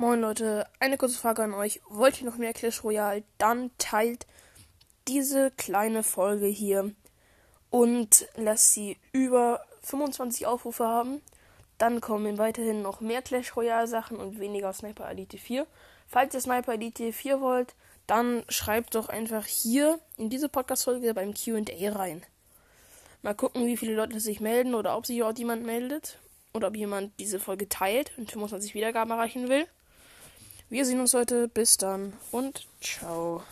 Moin Leute, eine kurze Frage an euch. Wollt ihr noch mehr Clash Royale? Dann teilt diese kleine Folge hier und lasst sie über 25 Aufrufe haben. Dann kommen weiterhin noch mehr Clash Royale Sachen und weniger Sniper Elite 4. Falls ihr Sniper Elite 4 wollt, dann schreibt doch einfach hier in diese Podcast-Folge beim QA rein. Mal gucken, wie viele Leute sich melden oder ob sich auch jemand meldet. Oder ob jemand diese Folge teilt und 25 Wiedergaben erreichen will. Wir sehen uns heute. Bis dann und ciao.